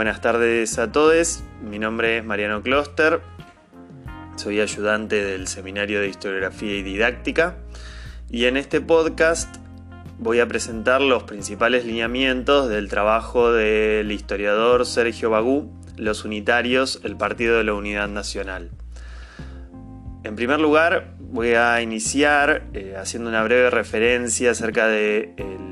Buenas tardes a todos, mi nombre es Mariano Kloster, soy ayudante del Seminario de Historiografía y Didáctica. Y en este podcast voy a presentar los principales lineamientos del trabajo del historiador Sergio Bagú, Los Unitarios, el Partido de la Unidad Nacional. En primer lugar, voy a iniciar eh, haciendo una breve referencia acerca del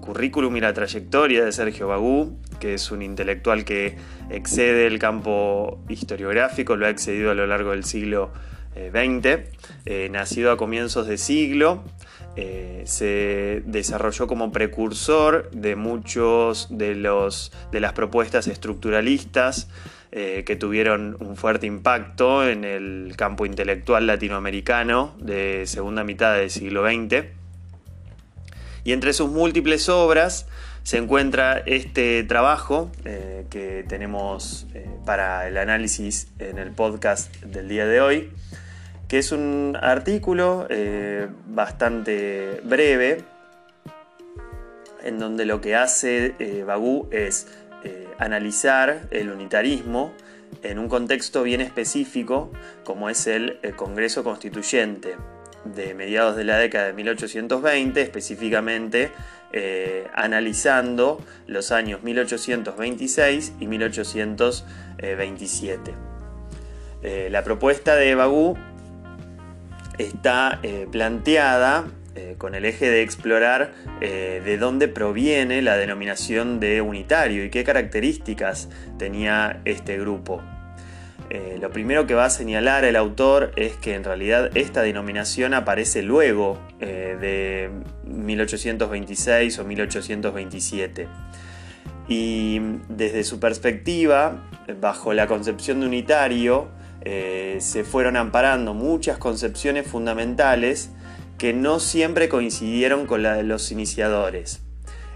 currículum y la trayectoria de Sergio Bagú, que es un intelectual que excede el campo historiográfico, lo ha excedido a lo largo del siglo XX, eh, eh, nacido a comienzos de siglo, se desarrolló como precursor de muchos de, los, de las propuestas estructuralistas eh, que tuvieron un fuerte impacto en el campo intelectual latinoamericano de segunda mitad del siglo XX. Y entre sus múltiples obras se encuentra este trabajo eh, que tenemos eh, para el análisis en el podcast del día de hoy, que es un artículo bastante breve, en donde lo que hace Bagú es analizar el unitarismo en un contexto bien específico como es el, Congreso Constituyente de mediados de la década de 1820, específicamente eh, analizando los años 1826 y 1827. Eh, la propuesta de Bagú está eh, planteada con el eje de explorar de dónde proviene la denominación de unitario y qué características tenía este grupo. Eh, lo primero que va a señalar el autor es que en realidad esta denominación aparece luego de 1826 o 1827. Y desde su perspectiva, bajo la concepción de unitario, se fueron amparando muchas concepciones fundamentales que no siempre coincidieron con la de los iniciadores.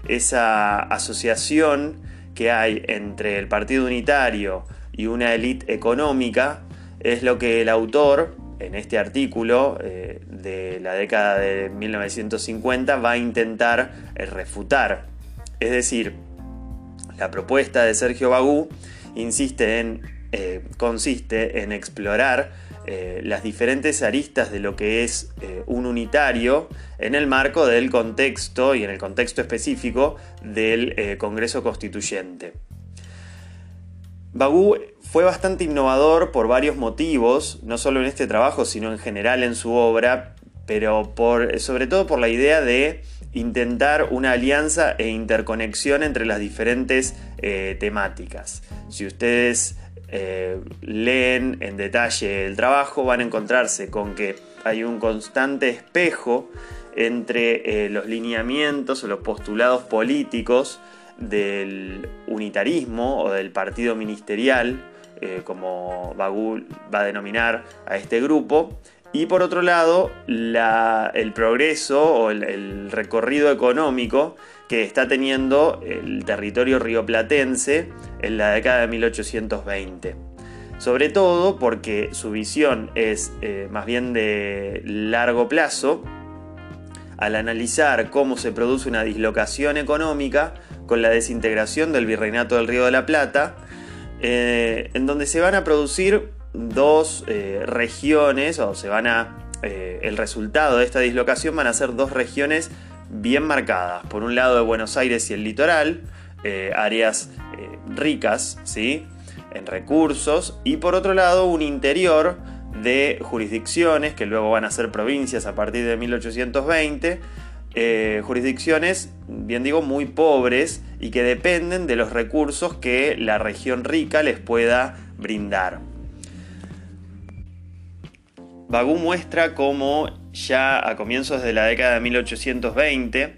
Esa asociación que hay entre el Partido Unitario y una élite económica es lo que el autor, en este artículo eh, de la década de 1950, va a intentar eh, refutar. Es decir, la propuesta de Sergio Bagú insiste en, eh, consiste en explorar las diferentes aristas de lo que es un unitario en el marco del contexto y en el contexto específico del Congreso Constituyente. Bagú fue bastante innovador por varios motivos, no solo en este trabajo, sino en general en su obra, pero sobre todo por la idea de intentar una alianza e interconexión entre las diferentes temáticas. Si ustedes eh, leen en detalle el trabajo, van a encontrarse con que hay un constante espejo entre eh, los lineamientos o los postulados políticos del unitarismo o del partido ministerial, eh, como Bagul va a denominar a este grupo, y por otro lado el progreso o el recorrido económico que está teniendo el territorio rioplatense en la década de 1820. Sobre todo porque su visión es eh, más bien de largo plazo, al analizar cómo se produce una dislocación económica con la desintegración del Virreinato del Río de la Plata, eh, en donde se van a producir dos eh, regiones, o se van a. el resultado de esta dislocación van a ser dos regiones bien marcadas. Por un lado de Buenos Aires y el litoral, eh, áreas eh, ricas ¿sí? en recursos, y por otro lado un interior de jurisdicciones que luego van a ser provincias a partir de 1820, eh, jurisdicciones, bien digo, muy pobres y que dependen de los recursos que la región rica les pueda brindar. Bagú muestra cómo ya a comienzos de la década de 1820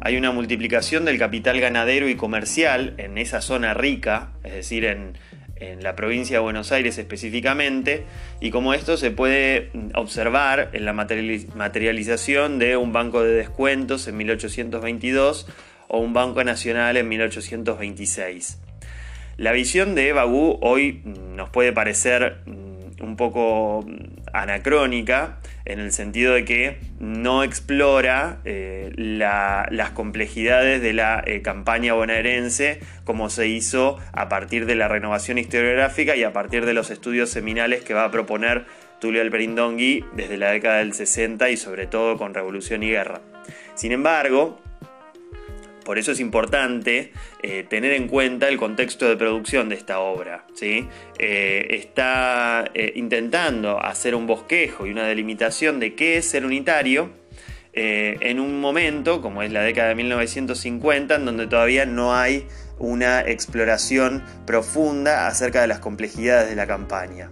hay una multiplicación del capital ganadero y comercial en esa zona rica, es decir, en, la provincia de Buenos Aires específicamente, y como esto se puede observar en la materialización de un banco de descuentos en 1822 o un banco nacional en 1826. La visión de Bagú hoy nos puede parecer un poco anacrónica en el sentido de que no explora eh, las complejidades de la eh, campaña bonaerense como se hizo a partir de la renovación historiográfica y a partir de los estudios seminales que va a proponer Tulio Alperindongui desde la década del 60 y sobre todo con Revolución y Guerra. Sin embargo, por eso es importante eh, tener en cuenta el contexto de producción de esta obra. ¿sí? Eh, está eh, intentando hacer un bosquejo y una delimitación de qué es ser unitario en un momento, como es la década de 1950, en donde todavía no hay una exploración profunda acerca de las complejidades de la campaña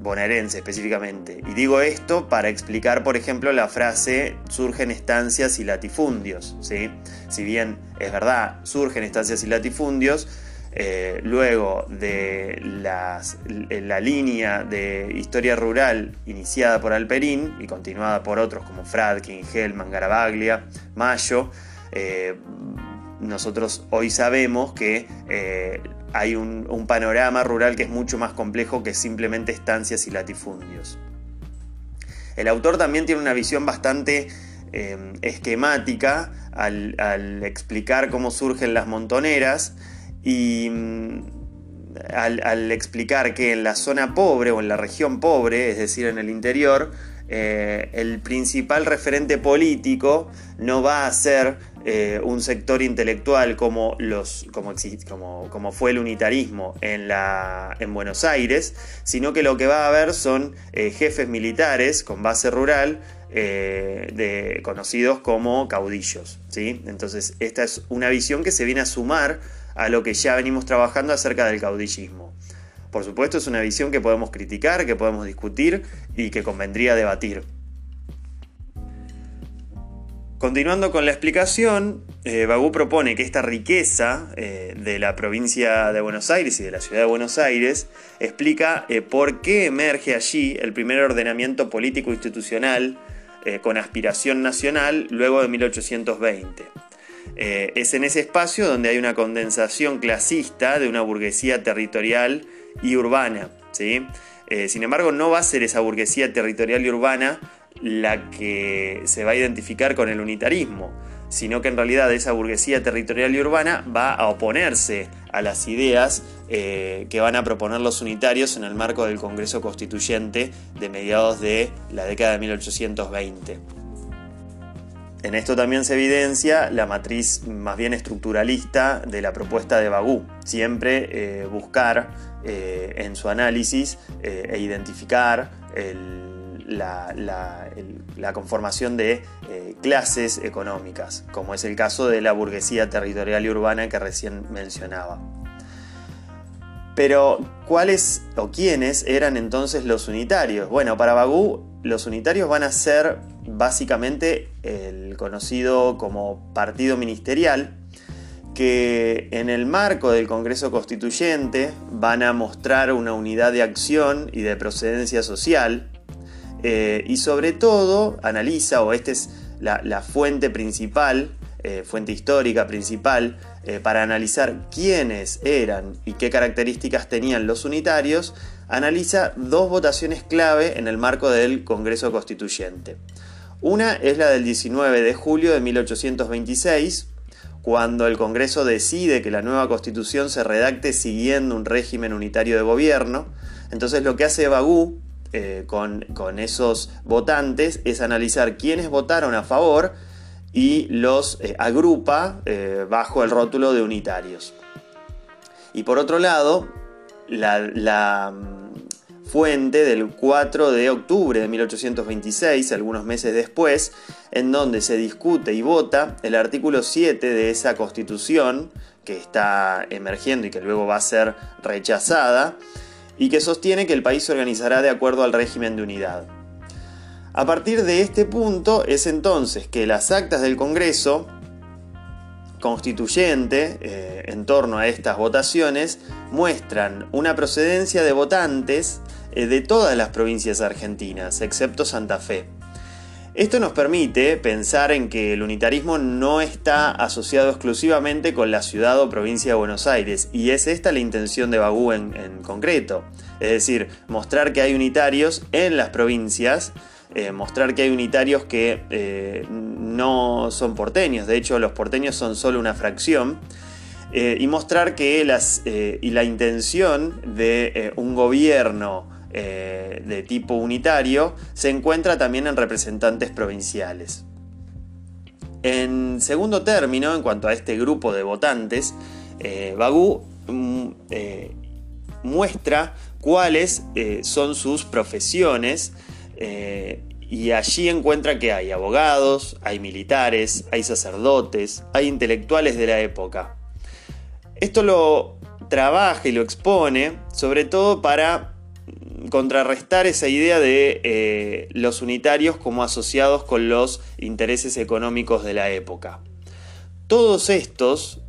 bonaerense específicamente. Y digo esto para explicar, por ejemplo, la frase surgen estancias y latifundios. ¿sí? Si bien es verdad, surgen estancias y latifundios, eh, luego de la línea de historia rural iniciada por Alperín y continuada por otros como Fradkin, Hellman, Garabaglia, Mayo, eh, nosotros hoy sabemos que eh, hay un, panorama rural que es mucho más complejo que simplemente estancias y latifundios. El autor también tiene una visión bastante eh, esquemática al, explicar cómo surgen las montoneras y mm, al, explicar que en la zona pobre o en la región pobre, es decir, en el interior, eh, el principal referente político no va a ser eh, un sector intelectual como, los, como, como, fue el unitarismo en, la, en, Buenos Aires, sino que lo que va a haber son eh, jefes militares con base rural conocidos como caudillos. ¿sí? Entonces, esta es una visión que se viene a sumar a lo que ya venimos trabajando acerca del caudillismo. Por supuesto es una visión que podemos criticar, que podemos discutir y que convendría debatir. Continuando con la explicación, eh, Bagú propone que esta riqueza eh, de la provincia de Buenos Aires y de la ciudad de Buenos Aires explica eh, por qué emerge allí el primer ordenamiento político institucional con aspiración nacional luego de 1820. es en ese espacio donde hay una condensación clasista de una burguesía territorial y urbana. ¿sí? Eh, sin embargo, no va a ser esa burguesía territorial y urbana la que se va a identificar con el unitarismo, sino que en realidad esa burguesía territorial y urbana va a oponerse a las ideas eh, que van a proponer los unitarios en el marco del Congreso Constituyente de mediados de la década de 1820. En esto también se evidencia la matriz más bien estructuralista de la propuesta de Bagú, siempre eh, buscar eh, en su análisis eh, e identificar la, la, conformación de clases económicas, como es el caso de la burguesía territorial y urbana que recién mencionaba. Pero, ¿cuáles o quiénes eran entonces los unitarios? Bueno, para Bagú, los unitarios van a ser básicamente el conocido como partido ministerial, que en el marco del Congreso Constituyente van a mostrar una unidad de acción y de procedencia social, eh, y sobre todo analiza, o esta es la, fuente principal, eh, fuente histórica principal, eh, para analizar quiénes eran y qué características tenían los unitarios, analiza dos votaciones clave en el marco del Congreso Constituyente. Una es la del 19 de julio de 1826, cuando el Congreso decide que la nueva constitución se redacte siguiendo un régimen unitario de gobierno. Entonces lo que hace Bagú eh, con, esos votantes es analizar quiénes votaron a favor y los eh, agrupa eh, bajo el rótulo de unitarios. Y por otro lado, la fuente del 4 de octubre de 1826, algunos meses después, en donde se discute y vota el artículo 7 de esa constitución que está emergiendo y que luego va a ser rechazada, y que sostiene que el país se organizará de acuerdo al régimen de unidad. A partir de este punto es entonces que las actas del Congreso constituyente eh, en torno a estas votaciones muestran una procedencia de votantes de todas las provincias argentinas, excepto Santa Fe. Esto nos permite pensar en que el unitarismo no está asociado exclusivamente con la ciudad o provincia de Buenos Aires, y es esta la intención de Bagú en, concreto. Es decir, mostrar que hay unitarios en las provincias, eh, mostrar que hay unitarios que eh, no son porteños, de hecho los porteños son solo una fracción, eh, y mostrar que las, y la intención de un gobierno eh, de tipo unitario se encuentra también en representantes provinciales. En segundo término, en cuanto a este grupo de votantes, eh, Bagú mm, eh, muestra cuáles son sus profesiones y allí encuentra que hay abogados, hay militares, hay sacerdotes, hay intelectuales de la época. Esto lo trabaja y lo expone sobre todo para contrarrestar esa idea de eh, los unitarios como asociados con los intereses económicos de la época. Todos estos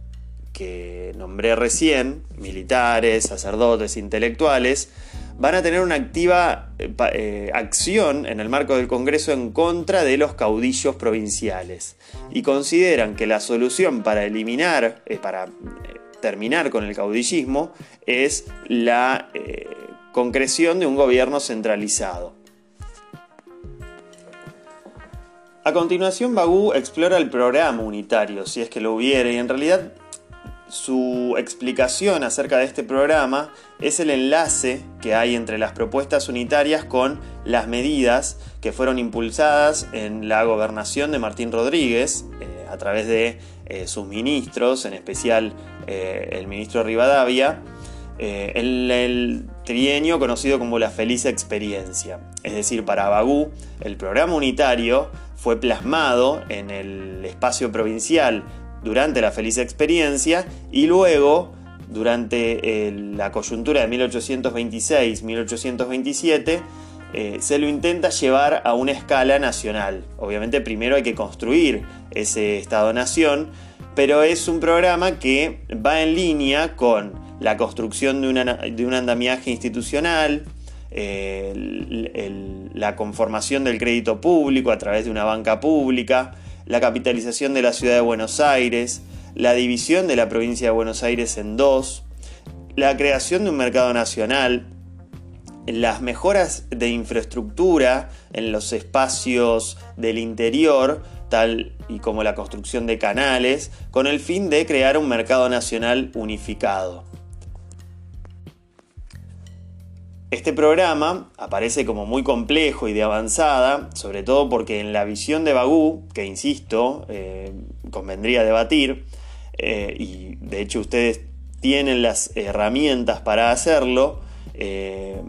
que nombré recién, militares, sacerdotes, intelectuales, van a tener una activa eh, eh, acción en el marco del Congreso en contra de los caudillos provinciales y consideran que la solución para eliminar, para terminar con el caudillismo, es la concreción de un gobierno centralizado. A continuación, Bagú explora el programa unitario, si es que lo hubiera, y en realidad su explicación acerca de este programa es el enlace que hay entre las propuestas unitarias con las medidas que fueron impulsadas en la gobernación de Martín Rodríguez eh, a través de eh, sus ministros, en especial eh, el ministro Rivadavia, el conocido como la feliz experiencia. Es decir, para Bagú, el programa unitario fue plasmado en el espacio provincial durante la feliz experiencia y luego, durante eh, la coyuntura de 1826-1827, eh, se lo intenta llevar a una escala nacional. Obviamente primero hay que construir ese Estado-Nación, pero es un programa que va en línea con la construcción de, un andamiaje institucional, la conformación del crédito público a través de una banca pública, la capitalización de la ciudad de Buenos Aires, la división de la provincia de Buenos Aires en dos, la creación de un mercado nacional, las mejoras de infraestructura en los espacios del interior, tal y como la construcción de canales, con el fin de crear un mercado nacional unificado. Este programa aparece como muy complejo y de avanzada, sobre todo porque en la visión de Bagú, que insisto, eh, convendría debatir, eh, y de hecho ustedes tienen las herramientas para hacerlo, eh,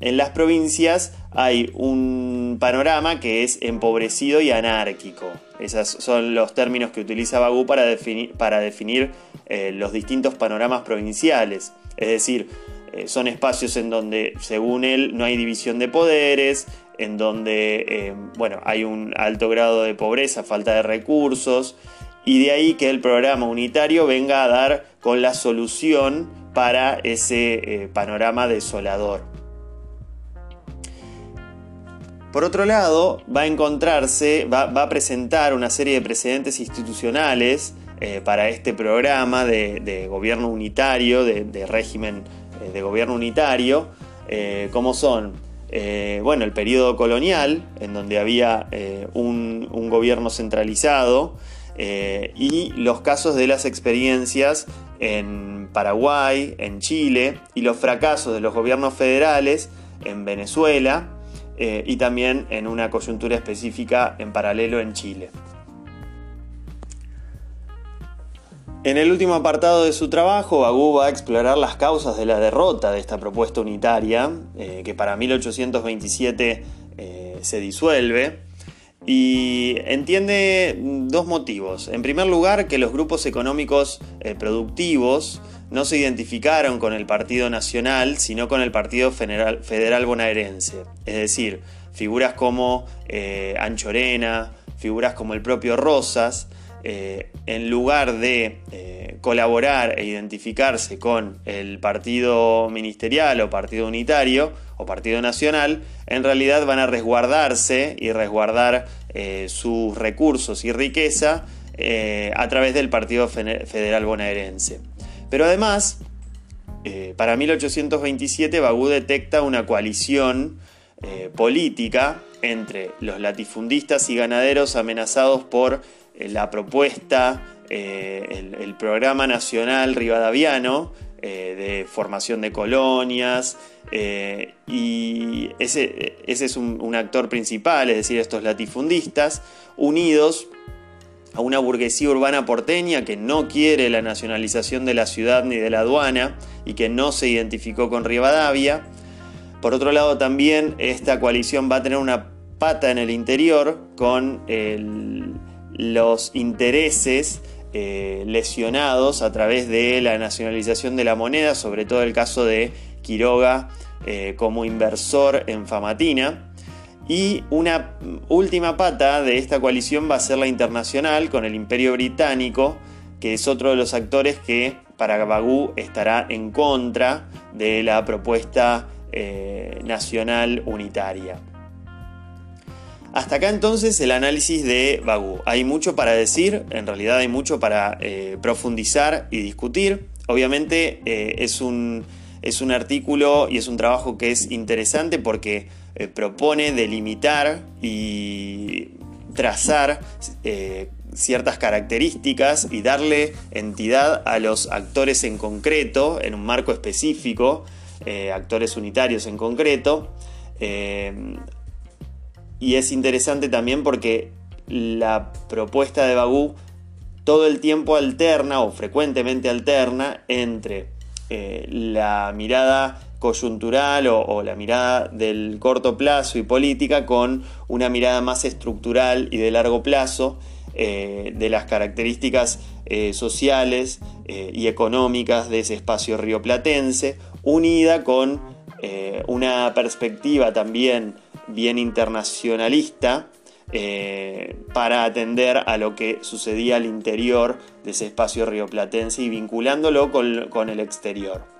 en las provincias hay un panorama que es empobrecido y anárquico. Esos son los términos que utiliza Bagú para definir, para definir los distintos panoramas provinciales. Es decir, eh, son espacios en donde, según él, no hay división de poderes, en donde eh, bueno, hay un alto grado de pobreza, falta de recursos, y de ahí que el programa unitario venga a dar con la solución para ese eh, panorama desolador. Por otro lado, va a encontrarse, va, a presentar una serie de precedentes institucionales para este programa de, gobierno unitario, de régimen eh, de gobierno unitario, eh, como son, eh, bueno, el periodo colonial, en donde había un, gobierno centralizado, y los casos de las experiencias en Paraguay, en Chile, y los fracasos de los gobiernos federales en Venezuela, y también en una coyuntura específica en paralelo en Chile. En el último apartado de su trabajo, Bagú va a explorar las causas de la derrota de esta propuesta unitaria, eh, que para 1827 eh, se disuelve, y entiende dos motivos. En primer lugar, que los grupos económicos eh, productivos no se identificaron con el Partido Nacional, sino con el Partido Federal, Federal Bonaerense. Es decir, figuras como Anchorena, figuras como el propio Rosas, eh, en lugar de eh, colaborar e identificarse con el partido ministerial o partido unitario o partido nacional, en realidad van a resguardarse y resguardar sus recursos y riqueza a través del Partido Federal Bonaerense. Pero además, para 1827 Bagú detecta una coalición política entre los latifundistas y ganaderos amenazados por eh, la propuesta, eh, el, programa nacional rivadaviano eh, de formación de colonias, y ese, es un, actor principal, es decir, estos latifundistas, unidos a una burguesía urbana porteña que no quiere la nacionalización de la ciudad ni de la aduana y que no se identificó con Rivadavia. Por otro lado, también esta coalición va a tener una pata en el interior con los intereses eh, lesionados a través de la nacionalización de la moneda, sobre todo el caso de Quiroga eh, como inversor en Famatina. Y una última pata de esta coalición va a ser la internacional con el Imperio Británico, que es otro de los actores que para Bagú estará en contra de la propuesta eh, nacional unitaria. Hasta acá entonces el análisis de Bagú. Hay mucho para decir, en realidad hay mucho para eh, profundizar y discutir. Obviamente eh, es, un, es, un, artículo y es un trabajo que es interesante porque eh, propone delimitar y trazar ciertas características y darle entidad a los actores en concreto, en un marco específico, actores unitarios en concreto y es interesante también porque la propuesta de Bagú todo el tiempo alterna o frecuentemente alterna entre eh, la mirada coyuntural o, la mirada del corto plazo y política con una mirada más estructural y de largo plazo eh, de las características eh, sociales y económicas de ese espacio rioplatense, unida con una perspectiva también bien internacionalista eh, para atender a lo que sucedía al interior de ese espacio rioplatense y vinculándolo con, con el exterior.